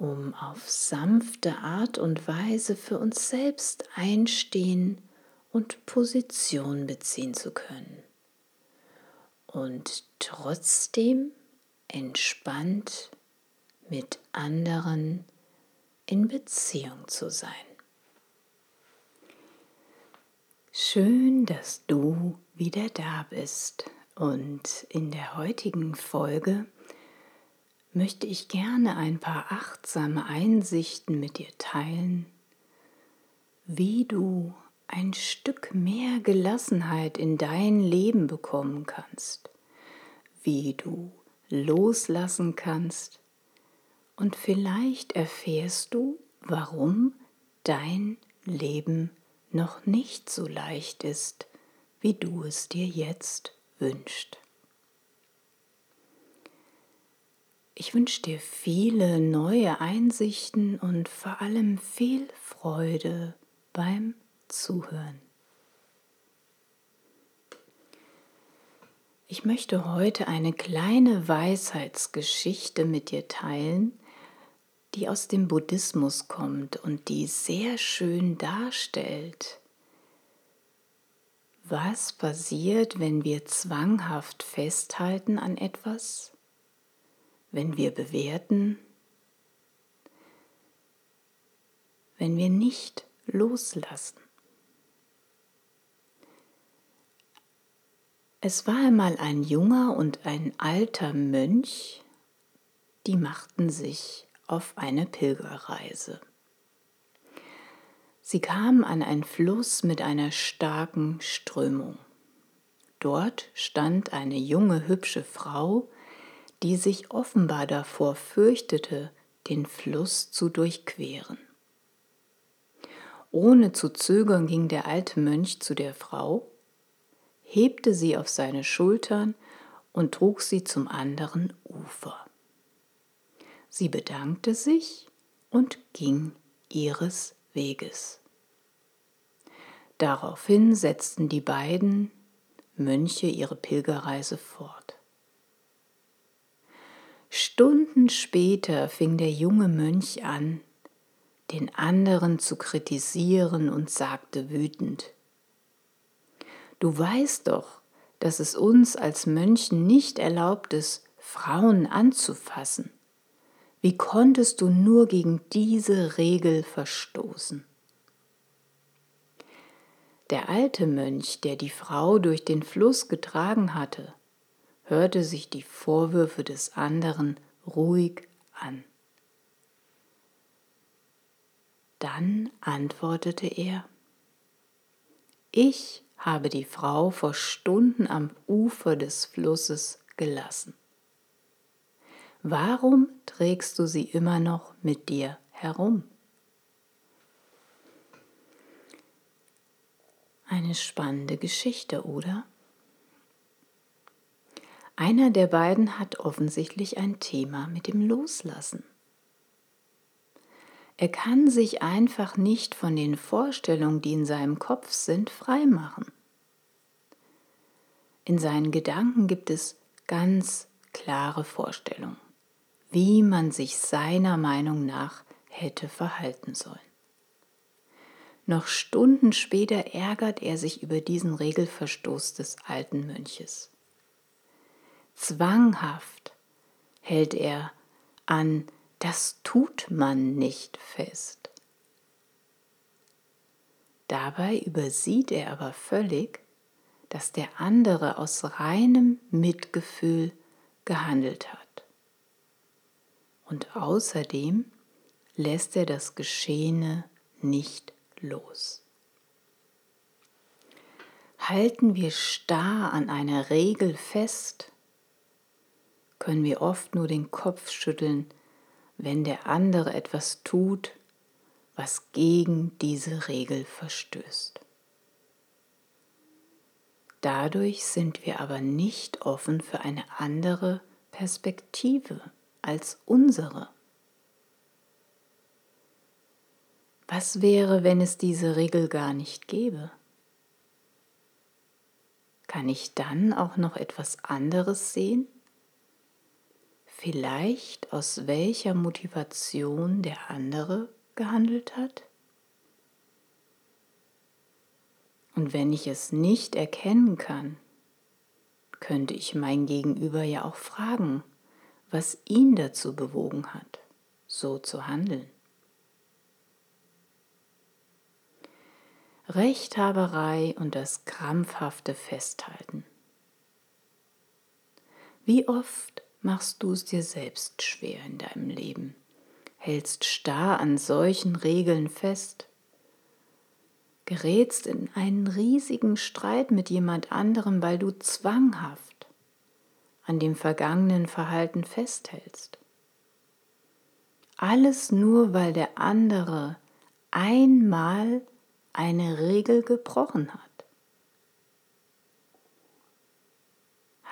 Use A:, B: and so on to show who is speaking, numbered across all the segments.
A: um auf sanfte Art und Weise für uns selbst einstehen und Position beziehen zu können. Und trotzdem entspannt mit anderen in Beziehung zu sein. Schön, dass du wieder da bist und in der heutigen Folge möchte ich gerne ein paar achtsame Einsichten mit dir teilen, wie du ein Stück mehr Gelassenheit in dein Leben bekommen kannst, wie du loslassen kannst und vielleicht erfährst du, warum dein Leben noch nicht so leicht ist, wie du es dir jetzt wünschst. Ich wünsche dir viele neue Einsichten und vor allem viel Freude beim Zuhören. Ich möchte heute eine kleine Weisheitsgeschichte mit dir teilen, die aus dem Buddhismus kommt und die sehr schön darstellt, was passiert, wenn wir zwanghaft festhalten an etwas wenn wir bewerten, wenn wir nicht loslassen. Es war einmal ein junger und ein alter Mönch, die machten sich auf eine Pilgerreise. Sie kamen an einen Fluss mit einer starken Strömung. Dort stand eine junge, hübsche Frau, die sich offenbar davor fürchtete, den Fluss zu durchqueren. Ohne zu zögern ging der alte Mönch zu der Frau, hebte sie auf seine Schultern und trug sie zum anderen Ufer. Sie bedankte sich und ging ihres Weges. Daraufhin setzten die beiden Mönche ihre Pilgerreise fort. Stunden später fing der junge Mönch an, den anderen zu kritisieren und sagte wütend, Du weißt doch, dass es uns als Mönchen nicht erlaubt ist, Frauen anzufassen. Wie konntest du nur gegen diese Regel verstoßen? Der alte Mönch, der die Frau durch den Fluss getragen hatte, hörte sich die Vorwürfe des anderen ruhig an. Dann antwortete er, ich habe die Frau vor Stunden am Ufer des Flusses gelassen. Warum trägst du sie immer noch mit dir herum? Eine spannende Geschichte, oder? Einer der beiden hat offensichtlich ein Thema mit dem Loslassen. Er kann sich einfach nicht von den Vorstellungen, die in seinem Kopf sind, freimachen. In seinen Gedanken gibt es ganz klare Vorstellungen, wie man sich seiner Meinung nach hätte verhalten sollen. Noch Stunden später ärgert er sich über diesen Regelverstoß des alten Mönches. Zwanghaft hält er an, das tut man nicht fest. Dabei übersieht er aber völlig, dass der andere aus reinem Mitgefühl gehandelt hat. Und außerdem lässt er das Geschehene nicht los. Halten wir starr an einer Regel fest, können wir oft nur den Kopf schütteln, wenn der andere etwas tut, was gegen diese Regel verstößt. Dadurch sind wir aber nicht offen für eine andere Perspektive als unsere. Was wäre, wenn es diese Regel gar nicht gäbe? Kann ich dann auch noch etwas anderes sehen? Vielleicht aus welcher Motivation der andere gehandelt hat? Und wenn ich es nicht erkennen kann, könnte ich mein Gegenüber ja auch fragen, was ihn dazu bewogen hat, so zu handeln. Rechthaberei und das krampfhafte Festhalten. Wie oft machst du es dir selbst schwer in deinem Leben? hältst starr an solchen Regeln fest, gerätst in einen riesigen Streit mit jemand anderem, weil du zwanghaft an dem vergangenen Verhalten festhältst. Alles nur, weil der andere einmal eine Regel gebrochen hat.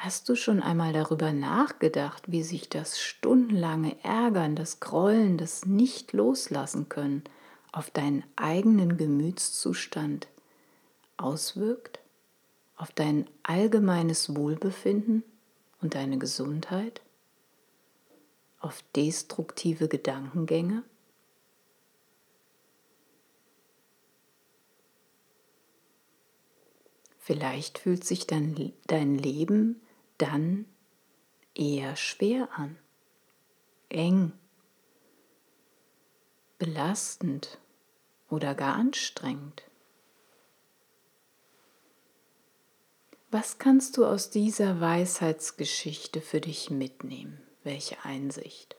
A: Hast du schon einmal darüber nachgedacht, wie sich das stundenlange Ärgern, das Grollen, das Nicht-Loslassen können auf deinen eigenen Gemütszustand auswirkt, auf dein allgemeines Wohlbefinden und deine Gesundheit, auf destruktive Gedankengänge? Vielleicht fühlt sich dein, dein Leben dann eher schwer an, eng, belastend oder gar anstrengend. Was kannst du aus dieser Weisheitsgeschichte für dich mitnehmen? Welche Einsicht?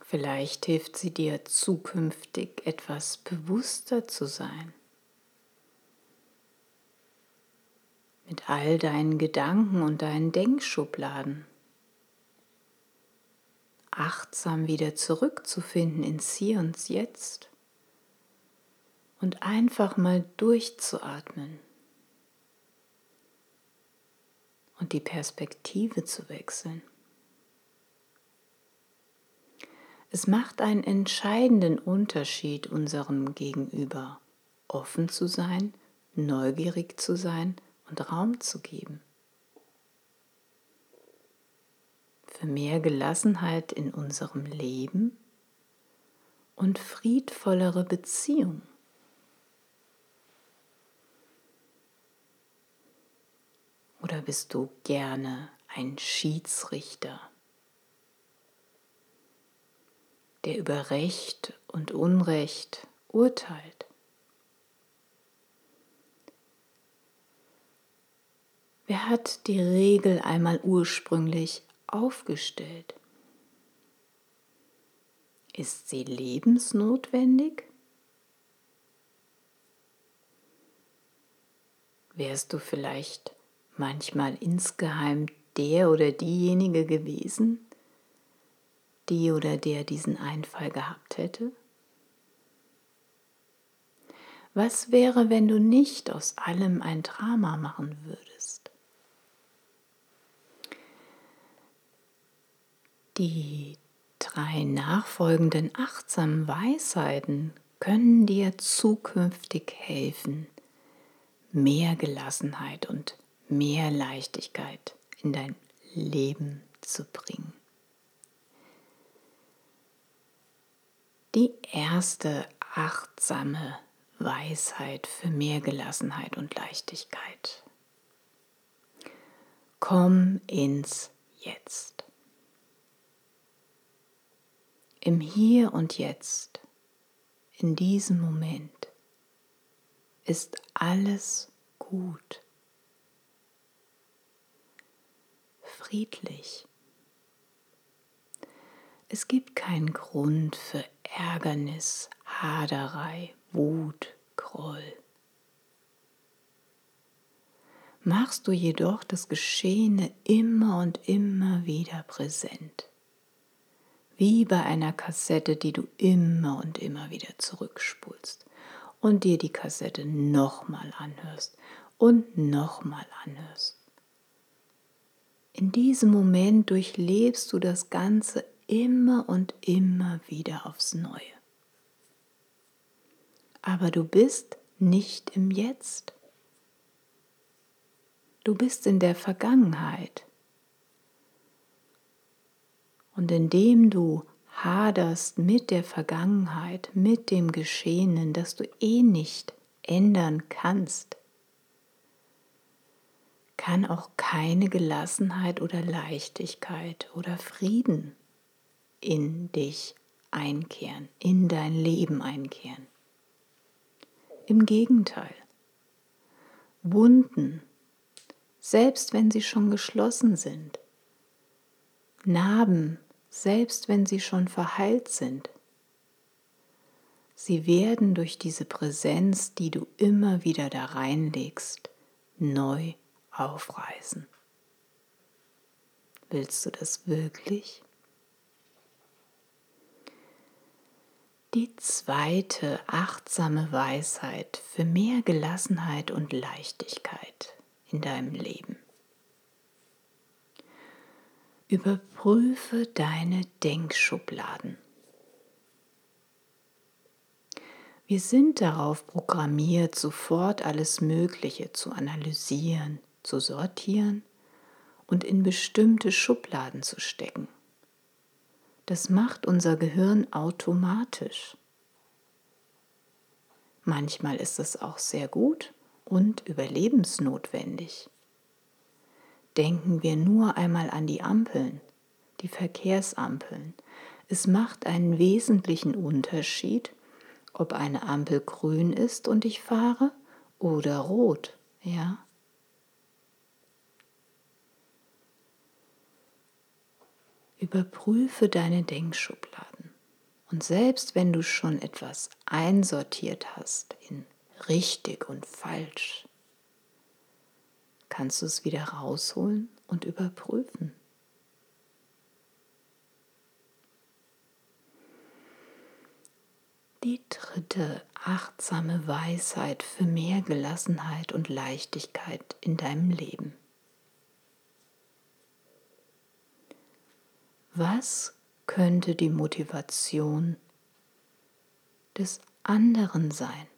A: Vielleicht hilft sie dir zukünftig etwas bewusster zu sein all deinen Gedanken und deinen Denkschubladen. Achtsam wieder zurückzufinden ins Hier und Jetzt und einfach mal durchzuatmen und die Perspektive zu wechseln. Es macht einen entscheidenden Unterschied unserem Gegenüber, offen zu sein, neugierig zu sein und Raum zu geben. Für mehr Gelassenheit in unserem Leben und friedvollere Beziehungen. Oder bist du gerne ein Schiedsrichter, der über Recht und Unrecht urteilt? Wer hat die Regel einmal ursprünglich aufgestellt? Ist sie lebensnotwendig? Wärst du vielleicht manchmal insgeheim der oder diejenige gewesen, die oder der diesen Einfall gehabt hätte? Was wäre, wenn du nicht aus allem ein Drama machen würdest? Die drei nachfolgenden achtsamen Weisheiten können dir zukünftig helfen, mehr Gelassenheit und mehr Leichtigkeit in dein Leben zu bringen. Die erste achtsame Weisheit für mehr Gelassenheit und Leichtigkeit. Komm ins Jetzt im Hier und Jetzt in diesem Moment ist alles gut, friedlich. Es gibt keinen Grund für Ärgernis, Haderei, Wut, Groll. Machst du jedoch das Geschehene immer und immer wieder präsent, wie bei einer Kassette, die du immer und immer wieder zurückspulst und dir die Kassette nochmal anhörst und nochmal anhörst. In diesem Moment durchlebst du das Ganze immer und immer wieder aufs Neue. Aber du bist nicht im Jetzt. Du bist in der Vergangenheit. Und indem du haderst mit der Vergangenheit, mit dem Geschehenen, das du eh nicht ändern kannst, kann auch keine Gelassenheit oder Leichtigkeit oder Frieden in dich einkehren, in dein Leben einkehren. Im Gegenteil, Wunden, selbst wenn sie schon geschlossen sind, Narben, selbst wenn sie schon verheilt sind, sie werden durch diese Präsenz, die du immer wieder da reinlegst, neu aufreißen. Willst du das wirklich? Die zweite achtsame Weisheit für mehr Gelassenheit und Leichtigkeit in deinem Leben. Überprüfe deine Denkschubladen. Wir sind darauf programmiert, sofort alles Mögliche zu analysieren, zu sortieren und in bestimmte Schubladen zu stecken. Das macht unser Gehirn automatisch. Manchmal ist es auch sehr gut und überlebensnotwendig. Denken wir nur einmal an die Ampeln, die Verkehrsampeln. Es macht einen wesentlichen Unterschied, ob eine Ampel grün ist und ich fahre oder rot, ja? Überprüfe deine Denkschubladen. Und selbst wenn du schon etwas einsortiert hast in richtig und falsch, kannst du es wieder rausholen und überprüfen. Die dritte achtsame Weisheit für mehr Gelassenheit und Leichtigkeit in deinem Leben. Was könnte die Motivation des anderen sein?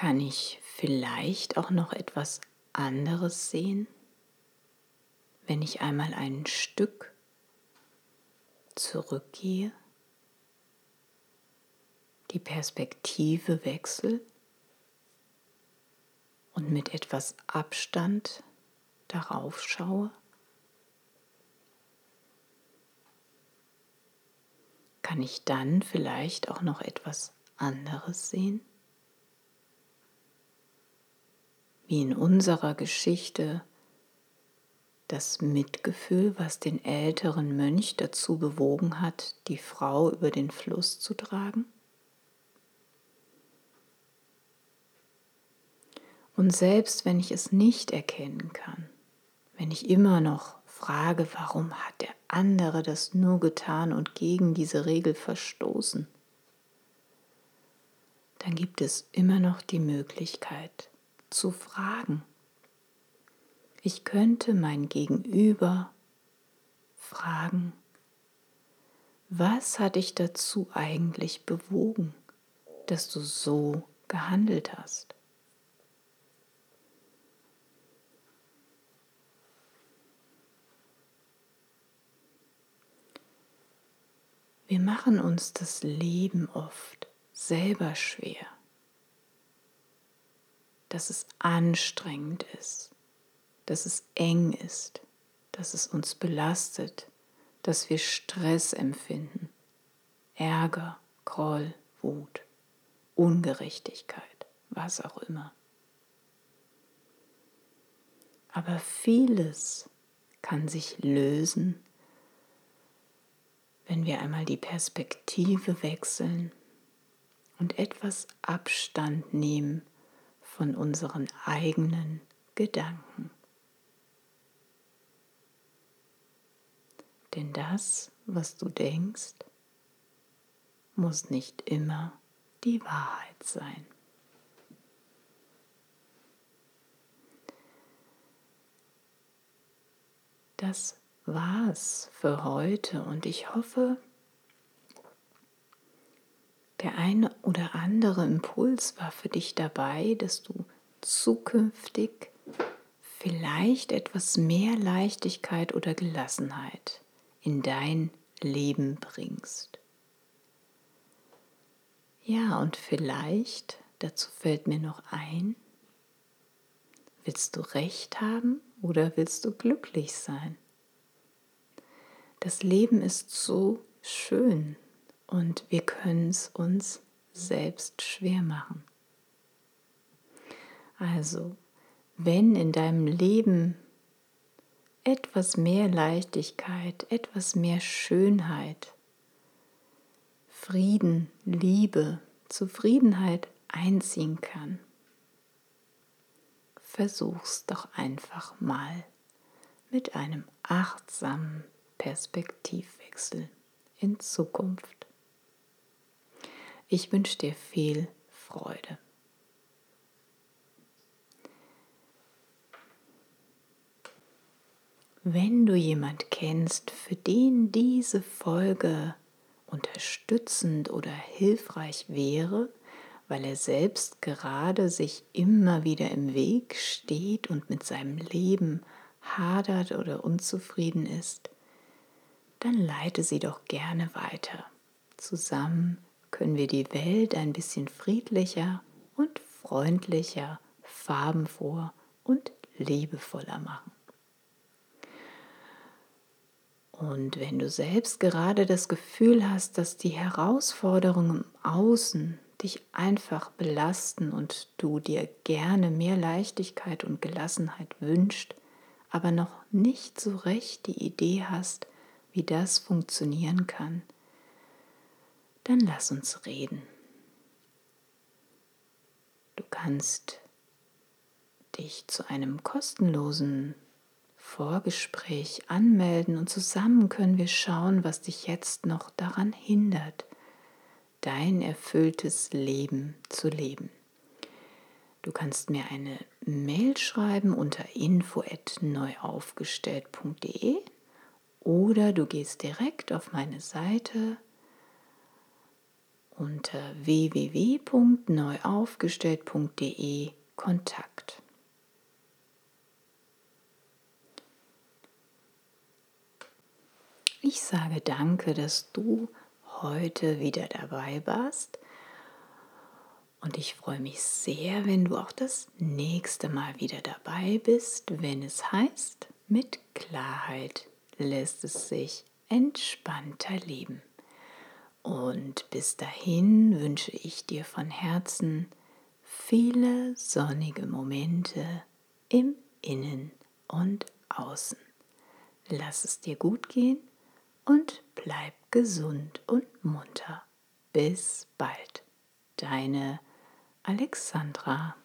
A: Kann ich vielleicht auch noch etwas anderes sehen, wenn ich einmal ein Stück zurückgehe, die Perspektive wechsle und mit etwas Abstand darauf schaue, kann ich dann vielleicht auch noch etwas anderes sehen? Wie in unserer Geschichte das Mitgefühl, was den älteren Mönch dazu bewogen hat, die Frau über den Fluss zu tragen? Und selbst wenn ich es nicht erkennen kann, wenn ich immer noch frage, warum hat der andere das nur getan und gegen diese Regel verstoßen, dann gibt es immer noch die Möglichkeit zu fragen. Ich könnte mein Gegenüber fragen, was hat dich dazu eigentlich bewogen, dass du so gehandelt hast? Wir machen uns das Leben oft selber schwer, dass es anstrengend ist, dass es eng ist, dass es uns belastet, dass wir Stress empfinden, Ärger, Groll, Wut, Ungerechtigkeit, was auch immer. Aber vieles kann sich lösen, wenn wir einmal die Perspektive wechseln und etwas Abstand nehmen von unseren eigenen Gedanken. Denn das, was du denkst, muss nicht immer die Wahrheit sein. Das war's für heute und ich hoffe, der eine oder andere Impuls war für dich dabei, dass du zukünftig vielleicht etwas mehr Leichtigkeit oder Gelassenheit in dein Leben bringst. Ja, und vielleicht, dazu fällt mir noch ein, willst du recht haben oder willst du glücklich sein? Das Leben ist so schön und wir können es uns selbst schwer machen. Also, wenn in deinem Leben etwas mehr Leichtigkeit, etwas mehr Schönheit, Frieden, Liebe, Zufriedenheit einziehen kann, versuch's doch einfach mal mit einem achtsamen Perspektivwechsel in Zukunft. Ich wünsche dir viel Freude. Wenn du jemand kennst, für den diese Folge unterstützend oder hilfreich wäre, weil er selbst gerade sich immer wieder im Weg steht und mit seinem Leben hadert oder unzufrieden ist, dann leite sie doch gerne weiter. Zusammen können wir die Welt ein bisschen friedlicher und freundlicher, farbenfroher und liebevoller machen. Und wenn du selbst gerade das Gefühl hast, dass die Herausforderungen Außen dich einfach belasten und du dir gerne mehr Leichtigkeit und Gelassenheit wünscht, aber noch nicht so recht die Idee hast, wie das funktionieren kann, dann lass uns reden. Du kannst dich zu einem kostenlosen Vorgespräch anmelden und zusammen können wir schauen, was dich jetzt noch daran hindert, dein erfülltes Leben zu leben. Du kannst mir eine Mail schreiben unter info@neuaufgestellt.de oder du gehst direkt auf meine Seite unter www.neuaufgestellt.de Kontakt. Ich sage danke, dass du heute wieder dabei warst. Und ich freue mich sehr, wenn du auch das nächste Mal wieder dabei bist, wenn es heißt, mit Klarheit lässt es sich entspannter leben. Und bis dahin wünsche ich dir von Herzen viele sonnige Momente im Innen und Außen. Lass es dir gut gehen und bleib gesund und munter. Bis bald, deine Alexandra.